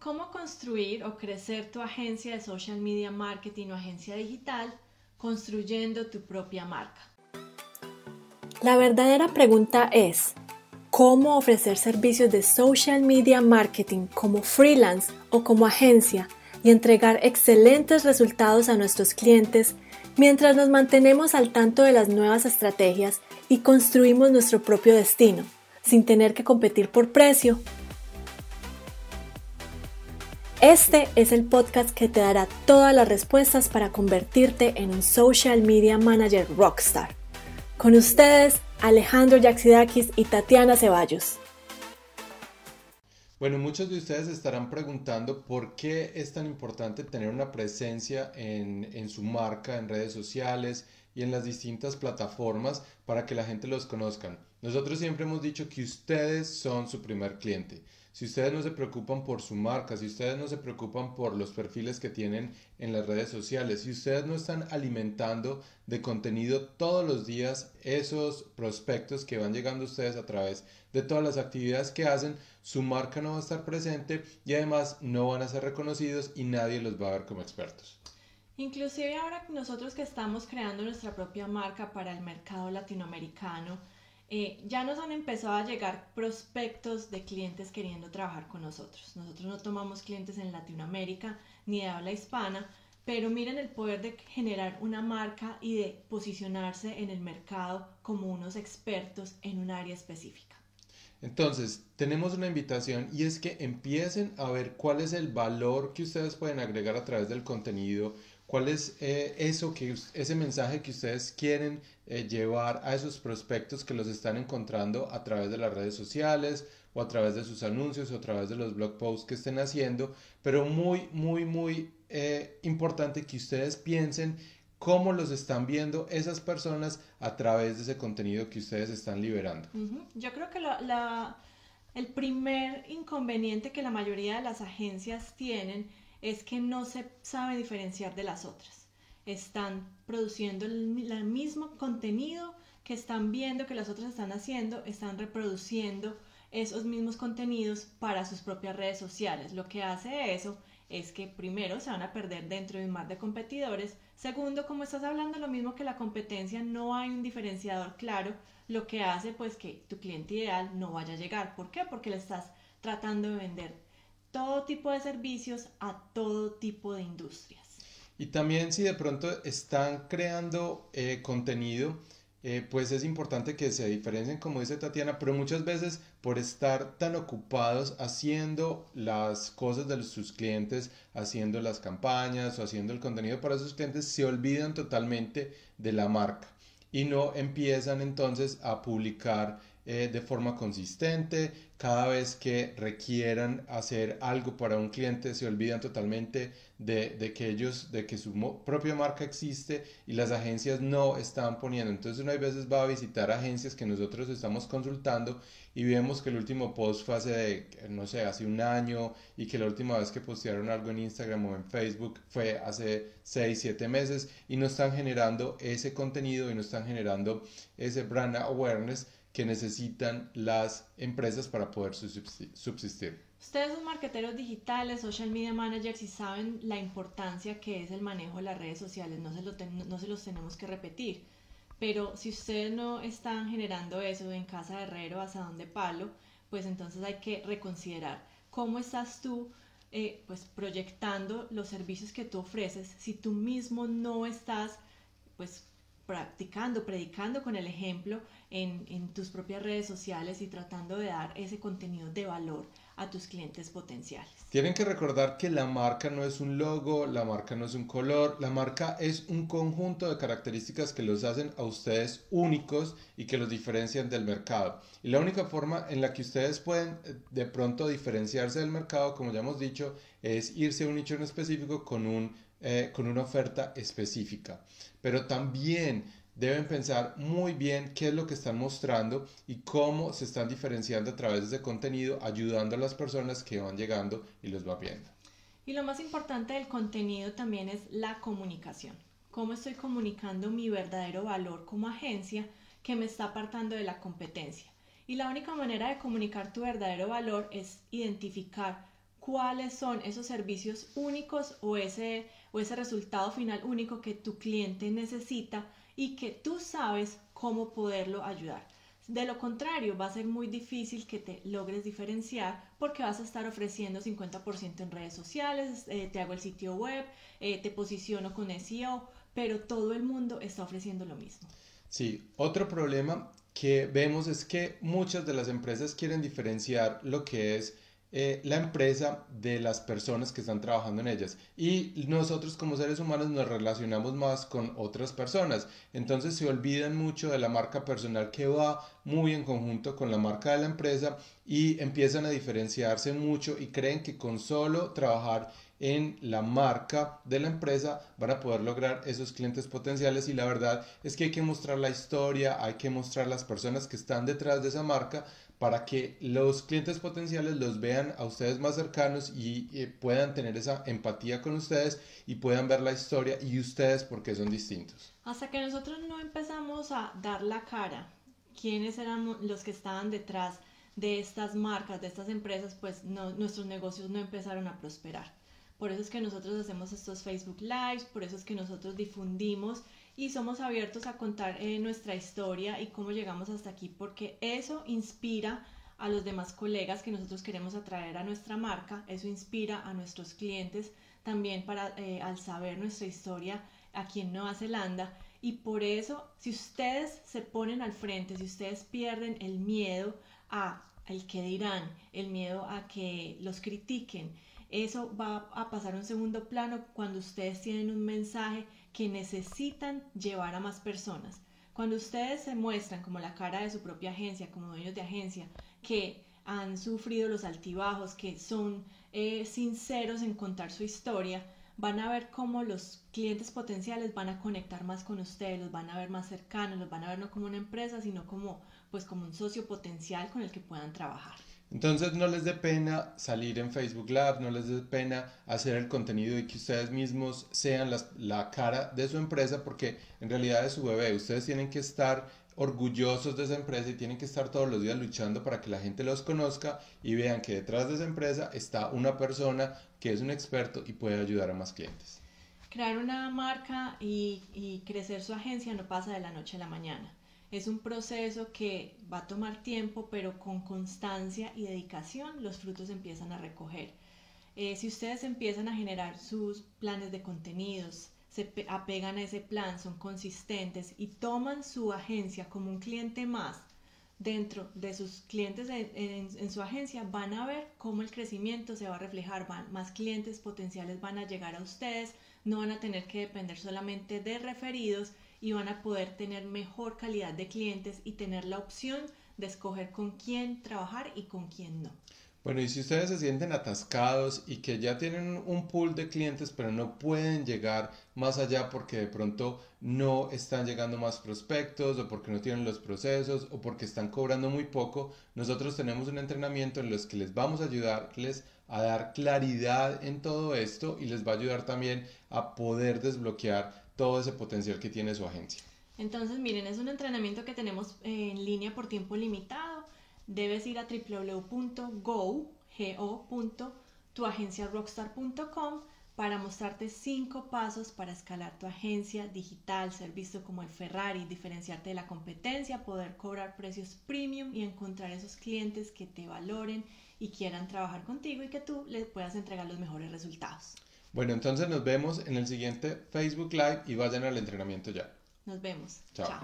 cómo construir o crecer tu agencia de social media marketing o agencia digital construyendo tu propia marca. La verdadera pregunta es, ¿cómo ofrecer servicios de social media marketing como freelance o como agencia y entregar excelentes resultados a nuestros clientes mientras nos mantenemos al tanto de las nuevas estrategias y construimos nuestro propio destino, sin tener que competir por precio este es el podcast que te dará todas las respuestas para convertirte en un social media manager rockstar. Con ustedes, Alejandro Yaxidakis y Tatiana Ceballos. Bueno, muchos de ustedes estarán preguntando por qué es tan importante tener una presencia en, su marca, en redes sociales y en las distintas plataformas para que la gente los conozcan. Nosotros siempre hemos dicho que ustedes son su primer cliente si ustedes no se preocupan por su marca, si ustedes no se preocupan por los perfiles que tienen en las redes sociales, si ustedes no están alimentando de contenido todos los días esos prospectos que van llegando a ustedes a través de todas las actividades que hacen, su marca no va a estar presente y además no van a ser reconocidos y nadie los va a ver como expertos. Inclusive ahora nosotros que estamos creando nuestra propia marca para el mercado latinoamericano, eh, ya nos han empezado a llegar prospectos de clientes queriendo trabajar con nosotros. Nosotros no tomamos clientes en Latinoamérica ni de habla hispana, pero miren el poder de generar una marca y de posicionarse en el mercado como unos expertos en un área específica. Entonces, tenemos una invitación y es que empiecen a ver cuál es el valor que ustedes pueden agregar a través del contenido ¿Cuál es eh, eso que, ese mensaje que ustedes quieren eh, llevar a esos prospectos que los están encontrando a través de las redes sociales o a través de sus anuncios o a través de los blog posts que estén haciendo? Pero muy, muy, muy eh, importante que ustedes piensen cómo los están viendo esas personas a través de ese contenido que ustedes están liberando. Yo creo que la, el primer inconveniente que la mayoría de las agencias tienen es que no se sabe diferenciar de las otras. Están produciendo el, mismo contenido que están viendo que las otras están haciendo, están reproduciendo esos mismos contenidos para sus propias redes sociales. Lo que hace eso es que primero se van a perder dentro de un mar de competidores. Segundo, como estás hablando lo mismo que la competencia, no hay un diferenciador claro, lo que hace pues que tu cliente ideal no vaya a llegar. ¿Por qué? Porque le estás tratando de vender todo tipo de servicios a todo tipo de industrias. Y también si de pronto están creando eh, contenido, eh, pues es importante que se diferencien, como dice Tatiana, pero muchas veces por estar tan ocupados haciendo las cosas de sus clientes, haciendo las campañas o haciendo el contenido para sus clientes, se olvidan totalmente de la marca y no empiezan entonces a publicar eh, de forma consistente, cada vez que requieran hacer algo para un cliente se olvidan totalmente de, que ellos, de que su propia marca existe y las agencias no están poniendo. Entonces uno a veces va a visitar agencias que nosotros estamos consultando y vemos que el último post fue hace, no sé, hace un año y que la última vez que postearon algo en Instagram o en Facebook fue hace 6, 7 meses y no están generando ese contenido y no están generando ese brand awareness que necesitan las empresas para poder subsistir. Ustedes son marketeros digitales, social media managers y saben la importancia que es el manejo de las redes sociales, no se, lo no se los tenemos que repetir. Pero si ustedes no están generando eso en casa de herrero, asadón de palo, pues entonces hay que reconsiderar cómo estás tú eh, pues proyectando los servicios que tú ofreces si tú mismo no estás pues practicando, predicando con el ejemplo en, tus propias redes sociales y tratando de dar ese contenido de valor a tus clientes potenciales. Tienen que recordar que la marca no es un logo, la marca no es un color, la marca es un conjunto de características que los hacen a ustedes únicos y que los diferencian del mercado. Y la única forma en la que ustedes pueden eh, de pronto diferenciarse del mercado, como ya hemos dicho, es irse a un nicho en específico con un eh, con una oferta específica. Pero también deben pensar muy bien qué es lo que están mostrando y cómo se están diferenciando a través de ese contenido, ayudando a las personas que van llegando y los va viendo. Y lo más importante del contenido también es la comunicación. Cómo estoy comunicando mi verdadero valor como agencia que me está apartando de la competencia. Y la única manera de comunicar tu verdadero valor es identificar cuáles son esos servicios únicos o ese, o ese resultado final único que tu cliente necesita y que tú sabes cómo poderlo ayudar. De lo contrario, va a ser muy difícil que te logres diferenciar porque vas a estar ofreciendo 50% en redes sociales, eh, te hago el sitio web, eh, te posiciono con SEO, pero todo el mundo está ofreciendo lo mismo. Sí, otro problema que vemos es que muchas de las empresas quieren diferenciar lo que es eh, la empresa de las personas que están trabajando en ellas. Y nosotros como seres humanos nos relacionamos más con otras personas. Entonces se olvidan mucho de la marca personal que va muy en conjunto con la marca de la empresa y empiezan a diferenciarse mucho y creen que con solo trabajar en la marca de la empresa van a poder lograr esos clientes potenciales y la verdad es que hay que mostrar la historia, hay que mostrar las personas que están detrás de esa marca para que los clientes potenciales los vean a ustedes más cercanos y eh, puedan tener esa empatía con ustedes y puedan ver la historia y ustedes porque son distintos. Hasta que nosotros no empezamos a dar la cara, quiénes eran los que estaban detrás de estas marcas, de estas empresas, pues nuestros negocios no empezaron a prosperar. Por eso es que nosotros hacemos estos Facebook Lives, por eso es que nosotros difundimos y somos abiertos a contar eh, nuestra historia y cómo llegamos hasta aquí, porque eso inspira a los demás colegas que nosotros queremos atraer a nuestra marca, eso inspira a nuestros clientes también para eh, al saber nuestra historia aquí en Nueva Zelanda. Y por eso si ustedes se ponen al frente, si ustedes pierden el miedo a el que dirán, el miedo a que los critiquen, eso va a pasar a un segundo plano cuando ustedes tienen un mensaje que necesitan llevar a más personas. Cuando ustedes se muestran como la cara de su propia agencia, como dueños de agencia, que han sufrido los altibajos, que son eh, sinceros en contar su historia, van a ver cómo los clientes potenciales van a conectar más con ustedes, los van a ver más cercanos, los van a ver no como una empresa, sino como pues como un socio potencial con el que puedan trabajar. Entonces no les dé pena salir en Facebook Lab, no les dé pena hacer el contenido y que ustedes mismos sean la cara de su empresa porque en realidad es su bebé. Ustedes tienen que estar orgullosos de esa empresa y tienen que estar todos los días luchando para que la gente los conozca y vean que detrás de esa empresa está una persona que es un experto y puede ayudar a más clientes. Crear una marca y crecer su agencia no pasa de la noche a la mañana es un proceso que va a tomar tiempo, pero con constancia y dedicación los frutos empiezan a recoger. Eh, si ustedes empiezan a generar sus planes de contenidos, se apegan a ese plan, son consistentes y toman su agencia como un cliente más dentro de sus clientes en, su agencia, van a ver cómo el crecimiento se va a reflejar, van, más clientes potenciales van a llegar a ustedes, no van a tener que depender solamente de referidos y van a poder tener mejor calidad de clientes y tener la opción de escoger con quién trabajar y con quién no. Bueno, y si ustedes se sienten atascados y que ya tienen un pool de clientes pero no pueden llegar más allá porque de pronto no están llegando más prospectos o porque no tienen los procesos o porque están cobrando muy poco, nosotros tenemos un entrenamiento en los que les vamos a ayudarles a dar claridad en todo esto y les va a ayudar también a poder desbloquear todo ese potencial que tiene su agencia. Entonces, miren, es un entrenamiento que tenemos en línea por tiempo limitado. Debes ir a www.go.tuagenciarockstar.com para mostrarte cinco pasos para escalar tu agencia digital, ser visto como el Ferrari, diferenciarte de la competencia, poder cobrar precios premium y encontrar esos clientes que te valoren y quieran trabajar contigo y que tú les puedas entregar los mejores resultados. Bueno, entonces nos vemos en el siguiente Facebook Live y vayan al entrenamiento ya. Nos vemos. Chao.